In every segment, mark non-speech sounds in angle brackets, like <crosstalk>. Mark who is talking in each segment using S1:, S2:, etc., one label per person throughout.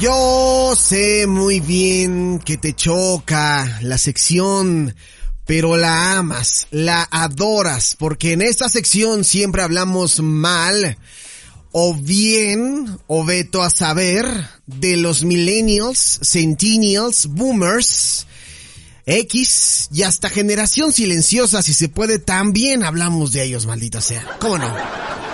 S1: Yo sé muy bien que te choca la sección, pero la amas, la adoras, porque en esta sección siempre hablamos mal, o bien, o veto a saber, de los millennials, centennials, boomers, X y hasta generación silenciosa, si se puede, también hablamos de ellos, maldita sea. ¿Cómo no?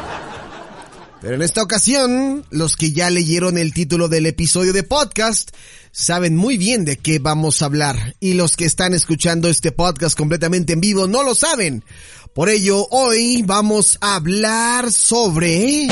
S1: Pero en esta ocasión, los que ya leyeron el título del episodio de podcast saben muy bien de qué vamos a hablar. Y los que están escuchando este podcast completamente en vivo no lo saben. Por ello, hoy vamos a hablar sobre...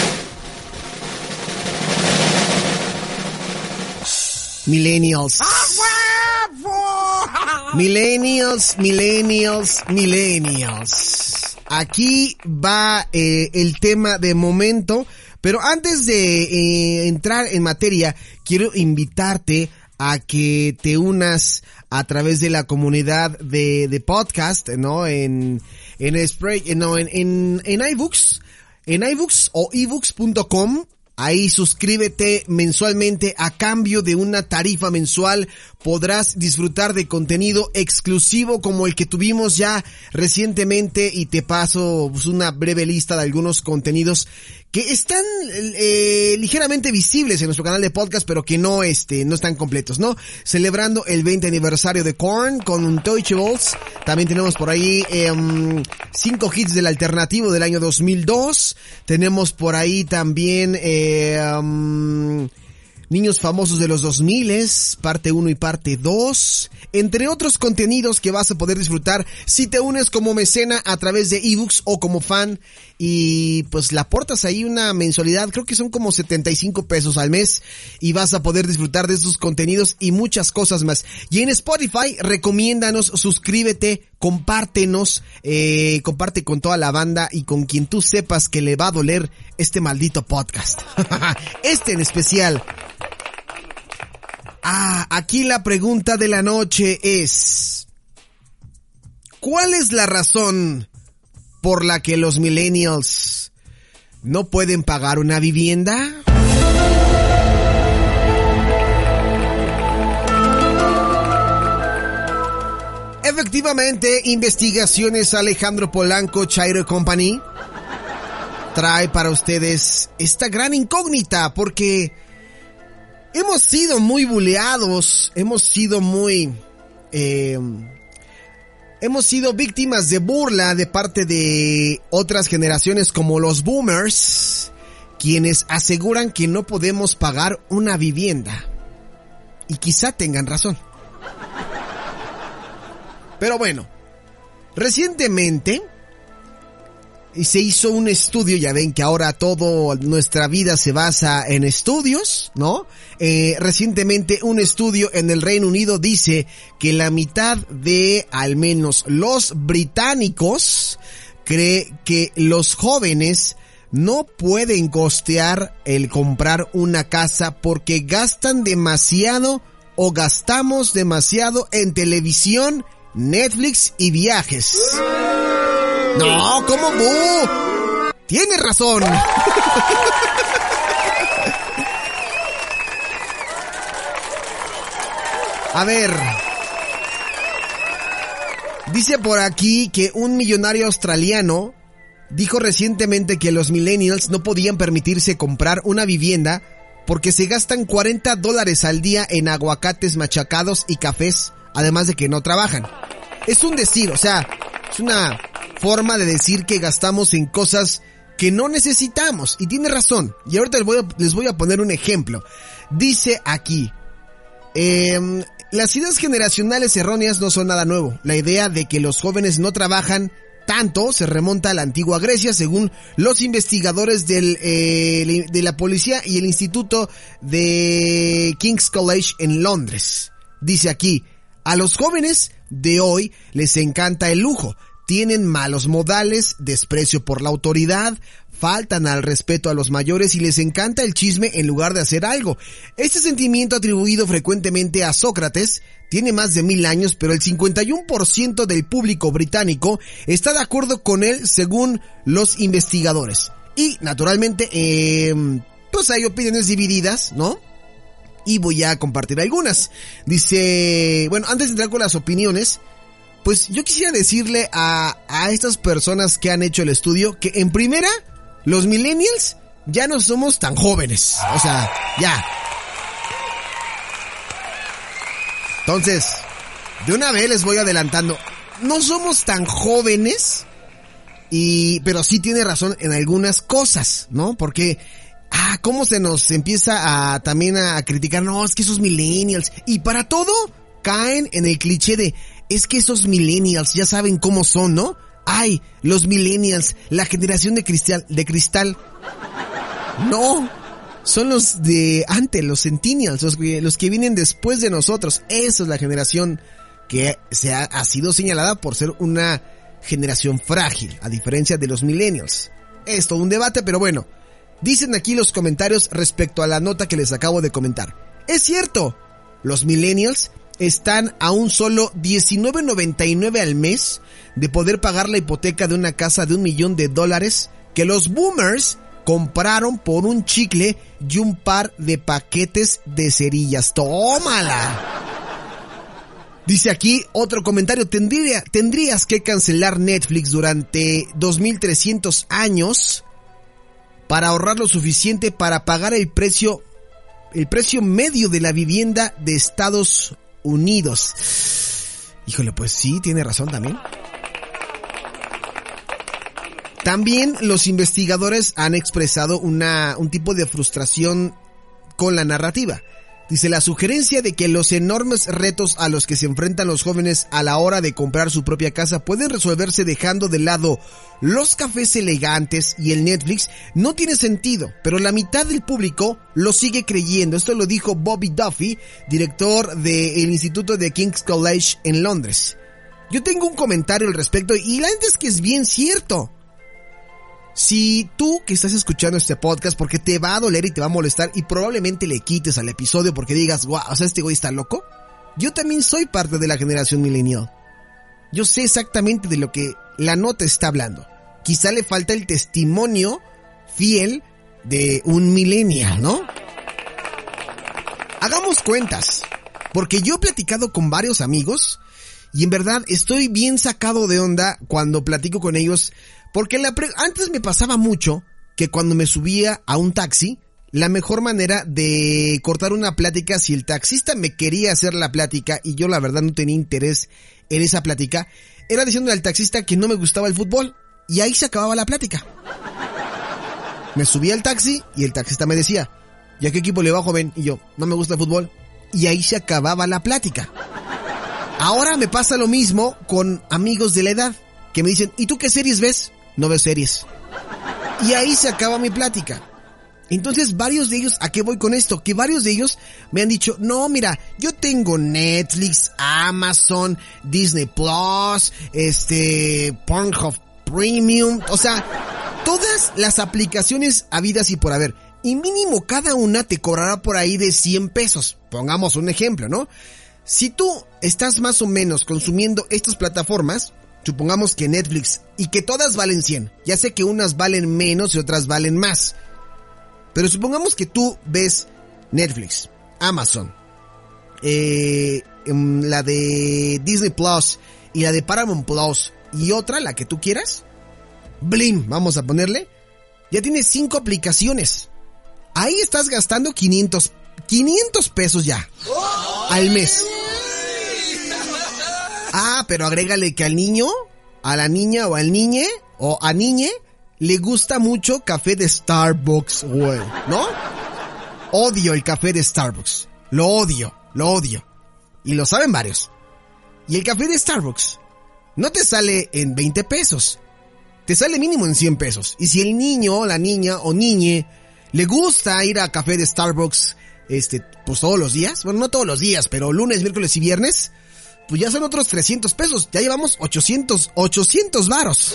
S1: Millennials. <laughs> Millennials, millennials, millennials. Aquí va eh, el tema de momento, pero antes de eh, entrar en materia, quiero invitarte a que te unas a través de la comunidad de, de podcast, ¿no? En, en Spray, no, en, en, en iBooks, en iBooks o ebooks.com Ahí suscríbete mensualmente a cambio de una tarifa mensual. Podrás disfrutar de contenido exclusivo como el que tuvimos ya recientemente y te paso pues, una breve lista de algunos contenidos que están eh, ligeramente visibles en nuestro canal de podcast, pero que no este, no están completos, ¿no? Celebrando el 20 aniversario de Korn con un Untouchables. También tenemos por ahí eh, cinco hits del alternativo del año 2002. Tenemos por ahí también eh, Niños famosos de los 2000, parte 1 y parte 2, entre otros contenidos que vas a poder disfrutar si te unes como mecena a través de ebooks o como fan y pues la aportas ahí una mensualidad, creo que son como 75 pesos al mes y vas a poder disfrutar de esos contenidos y muchas cosas más. Y en Spotify, recomiéndanos, suscríbete, compártenos, eh, comparte con toda la banda y con quien tú sepas que le va a doler este maldito podcast. <laughs> este en especial. Ah, aquí la pregunta de la noche es, ¿cuál es la razón por la que los millennials no pueden pagar una vivienda? Efectivamente, investigaciones Alejandro Polanco Chairo Company trae para ustedes esta gran incógnita porque hemos sido muy buleados, hemos sido muy... Eh, hemos sido víctimas de burla de parte de otras generaciones como los boomers, quienes aseguran que no podemos pagar una vivienda. Y quizá tengan razón. Pero bueno, recientemente se hizo un estudio, ya ven que ahora toda nuestra vida se basa en estudios, ¿no? Eh, recientemente un estudio en el Reino Unido dice que la mitad de al menos los británicos cree que los jóvenes no pueden costear el comprar una casa porque gastan demasiado o gastamos demasiado en televisión, Netflix y viajes. No, ¿cómo bu? Tienes razón. A ver. Dice por aquí que un millonario australiano dijo recientemente que los millennials no podían permitirse comprar una vivienda porque se gastan 40 dólares al día en aguacates machacados y cafés, además de que no trabajan. Es un decir, o sea, es una forma de decir que gastamos en cosas que no necesitamos. Y tiene razón. Y ahorita les voy a, les voy a poner un ejemplo. Dice aquí, em, las ideas generacionales erróneas no son nada nuevo. La idea de que los jóvenes no trabajan tanto se remonta a la antigua Grecia, según los investigadores del, eh, de la policía y el Instituto de King's College en Londres. Dice aquí, a los jóvenes de hoy les encanta el lujo, tienen malos modales, desprecio por la autoridad, faltan al respeto a los mayores y les encanta el chisme en lugar de hacer algo. Este sentimiento atribuido frecuentemente a Sócrates tiene más de mil años, pero el 51% del público británico está de acuerdo con él según los investigadores. Y naturalmente, eh, pues hay opiniones divididas, ¿no? Y voy a compartir algunas. Dice, bueno, antes de entrar con las opiniones, pues yo quisiera decirle a, a estas personas que han hecho el estudio que en primera, los millennials ya no somos tan jóvenes. O sea, ya. Entonces, de una vez les voy adelantando. No somos tan jóvenes. Y, pero sí tiene razón en algunas cosas, ¿no? Porque, ah, cómo se nos empieza a también a criticar, no, es que esos millennials. Y para todo, caen en el cliché de, es que esos millennials ya saben cómo son, ¿no? Ay, los millennials, la generación de cristal, de cristal. No, son los de antes, los centennials, los, los, que vienen después de nosotros. Esa es la generación que se ha, sido señalada por ser una generación frágil, a diferencia de los millennials. Es un debate, pero bueno. Dicen aquí los comentarios respecto a la nota que les acabo de comentar. Es cierto, los millennials están a un solo 19.99 al mes de poder pagar la hipoteca de una casa de un millón de dólares que los boomers compraron por un chicle y un par de paquetes de cerillas. ¡Tómala! Dice aquí otro comentario, Tendría, tendrías que cancelar Netflix durante 2300 años para ahorrar lo suficiente para pagar el precio el precio medio de la vivienda de Estados Unidos. Híjole, pues sí, tiene razón también. También los investigadores han expresado una, un tipo de frustración con la narrativa. Dice la sugerencia de que los enormes retos a los que se enfrentan los jóvenes a la hora de comprar su propia casa pueden resolverse dejando de lado los cafés elegantes y el Netflix no tiene sentido, pero la mitad del público lo sigue creyendo. Esto lo dijo Bobby Duffy, director del Instituto de King's College en Londres. Yo tengo un comentario al respecto y la gente es que es bien cierto. Si tú que estás escuchando este podcast porque te va a doler y te va a molestar y probablemente le quites al episodio porque digas, wow, o sea, este güey está loco. Yo también soy parte de la generación millennial. Yo sé exactamente de lo que la nota está hablando. Quizá le falta el testimonio fiel de un millennial, ¿no? Hagamos cuentas. Porque yo he platicado con varios amigos y en verdad estoy bien sacado de onda cuando platico con ellos porque la antes me pasaba mucho que cuando me subía a un taxi, la mejor manera de cortar una plática, si el taxista me quería hacer la plática y yo la verdad no tenía interés en esa plática, era diciendo al taxista que no me gustaba el fútbol y ahí se acababa la plática. Me subía al taxi y el taxista me decía, ¿y a qué equipo le va joven? Y yo, no me gusta el fútbol. Y ahí se acababa la plática. Ahora me pasa lo mismo con amigos de la edad, que me dicen, ¿y tú qué series ves? No veo series. Y ahí se acaba mi plática. Entonces varios de ellos, ¿a qué voy con esto? Que varios de ellos me han dicho, no, mira, yo tengo Netflix, Amazon, Disney Plus, este, Pornhub Premium, o sea, todas las aplicaciones habidas y por haber. Y mínimo cada una te cobrará por ahí de 100 pesos. Pongamos un ejemplo, ¿no? Si tú estás más o menos consumiendo estas plataformas, Supongamos que Netflix y que todas valen 100. Ya sé que unas valen menos y otras valen más. Pero supongamos que tú ves Netflix, Amazon, eh, em, la de Disney Plus y la de Paramount Plus y otra, la que tú quieras. Blim, vamos a ponerle. Ya tienes cinco aplicaciones. Ahí estás gastando 500, 500 pesos ya. Al mes. Ah, pero agrégale que al niño, a la niña o al niñe, o a niñe, le gusta mucho café de Starbucks, güey, ¿no? Odio el café de Starbucks. Lo odio, lo odio. Y lo saben varios. Y el café de Starbucks no te sale en 20 pesos. Te sale mínimo en 100 pesos. Y si el niño, la niña o niñe le gusta ir a café de Starbucks este, pues todos los días, bueno, no todos los días, pero lunes, miércoles y viernes, pues ya son otros 300 pesos, ya llevamos 800, 800 varos.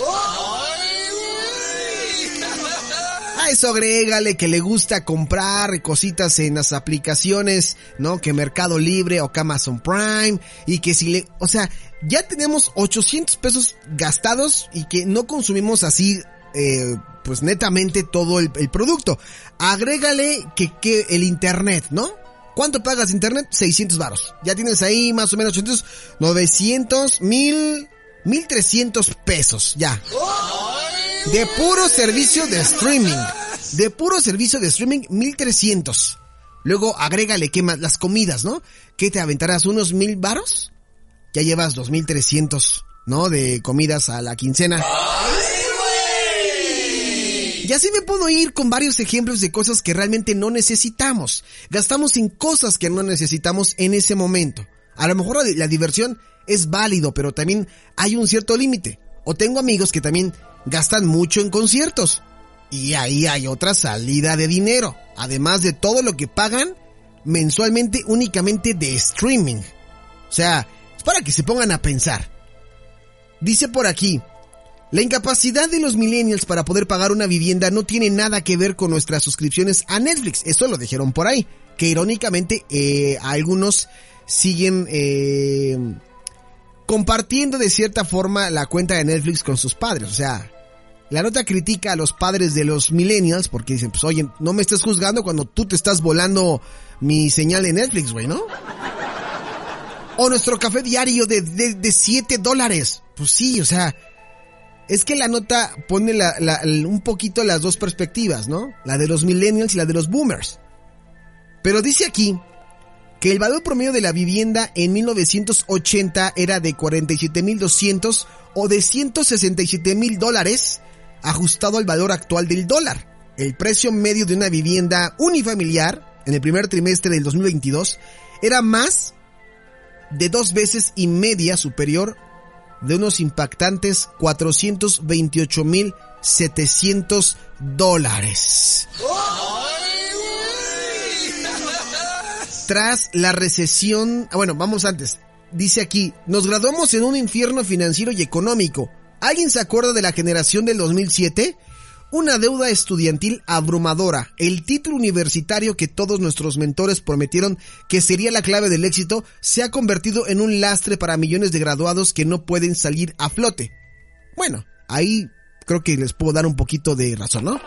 S1: A eso agrégale que le gusta comprar cositas en las aplicaciones, ¿no? Que Mercado Libre o que Amazon Prime y que si le, o sea, ya tenemos 800 pesos gastados y que no consumimos así, eh, pues netamente todo el, producto. Agrégale que, que el internet, ¿no? ¿Cuánto pagas internet? 600 varos. Ya tienes ahí más o menos 800, 900, 1000, 1300 pesos, ya. De puro servicio de streaming. De puro servicio de streaming, 1300. Luego agrégale que más las comidas, ¿no? ¿Qué te aventarás? ¿Unos mil varos? Ya llevas 2300, ¿no? De comidas a la quincena. Y así me puedo ir con varios ejemplos de cosas que realmente no necesitamos. Gastamos en cosas que no necesitamos en ese momento. A lo mejor la, diversión es válido, pero también hay un cierto límite. O tengo amigos que también gastan mucho en conciertos. Y ahí hay otra salida de dinero, además de todo lo que pagan mensualmente únicamente de streaming. O sea, es para que se pongan a pensar. Dice por aquí, la incapacidad de los millennials para poder pagar una vivienda no tiene nada que ver con nuestras suscripciones a Netflix. Esto lo dijeron por ahí. Que irónicamente eh, algunos siguen eh, compartiendo de cierta forma la cuenta de Netflix con sus padres. O sea, la nota critica a los padres de los millennials porque dicen, pues oye, no me estés juzgando cuando tú te estás volando mi señal de Netflix, güey, ¿no? O nuestro café diario de, de, de 7 dólares. Pues sí, o sea, es que la nota pone un poquito las dos perspectivas, ¿no? La de los millennials y la de los boomers. Pero dice aquí que el valor promedio de la vivienda en 1980 era de 47.200 o de 167.000 dólares, ajustado al valor actual del dólar. El precio medio de una vivienda unifamiliar en el primer trimestre del 2022 era más de dos veces y media superior de unos impactantes 428.700 dólares. Tras la recesión, ah, bueno, vamos antes. Dice aquí, nos graduamos en un infierno financiero y económico. ¿Alguien se acuerda de la generación del 2007? Una deuda estudiantil abrumadora, el título universitario que todos nuestros mentores prometieron que sería la clave del éxito, se ha convertido en un lastre para millones de graduados que no pueden salir a flote. Bueno, ahí creo que les puedo dar un poquito de razón, ¿no?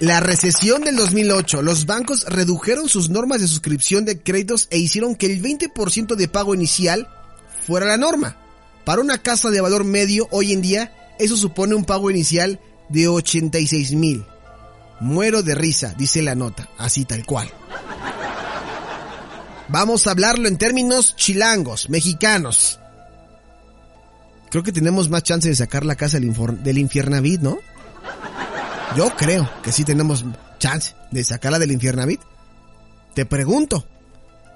S1: La recesión del 2008, los bancos redujeron sus normas de suscripción de créditos e hicieron que el 20% de pago inicial fuera la norma. Para una casa de valor medio hoy en día, eso supone un pago inicial de 86 mil. Muero de risa, dice la nota, así tal cual. Vamos a hablarlo en términos chilangos, mexicanos. Creo que tenemos más chance de sacar la casa del, Infiernavit, ¿no? Yo creo que sí tenemos chance de sacarla del Infiernavit. Te pregunto,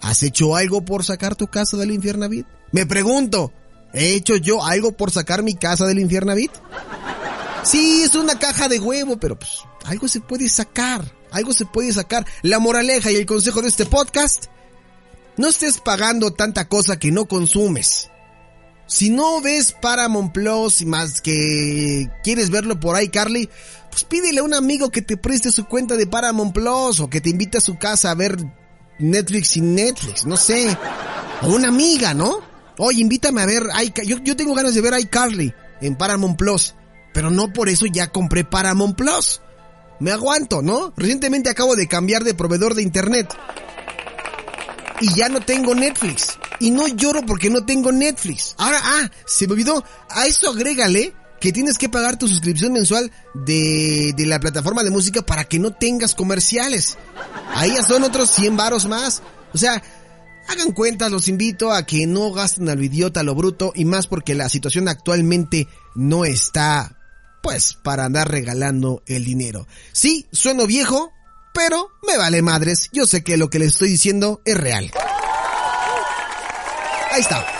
S1: ¿has hecho algo por sacar tu casa del Infiernavit? Me pregunto, ¿He hecho yo algo por sacar mi casa del Infiernavit? Sí, es una caja de huevo, pero pues algo se puede sacar, algo se puede sacar. La moraleja y el consejo de este podcast, no estés pagando tanta cosa que no consumes. Si no ves Paramount Plus y más que quieres verlo por ahí, Carly, pues pídele a un amigo que te preste su cuenta de Paramount Plus o que te invite a su casa a ver Netflix sin Netflix, no sé. O una amiga, ¿no? Oye, invítame a ver, yo, yo tengo ganas de ver iCarly en Paramount Plus, pero no por eso ya compré Paramount Plus. Me aguanto, ¿no? Recientemente acabo de cambiar de proveedor de internet. Y ya no tengo Netflix. Y no lloro porque no tengo Netflix. Ahora, ah, se me olvidó. A eso agrégale que tienes que pagar tu suscripción mensual de, de la plataforma de música para que no tengas comerciales. Ahí ya son otros 100 varos más. O sea, Hagan cuentas, los invito a que no gasten a lo idiota, lo bruto, y más porque la situación actualmente no está, pues, para andar regalando el dinero. Sí, sueno viejo, pero me vale madres, yo sé que lo que les estoy diciendo es real. Ahí está.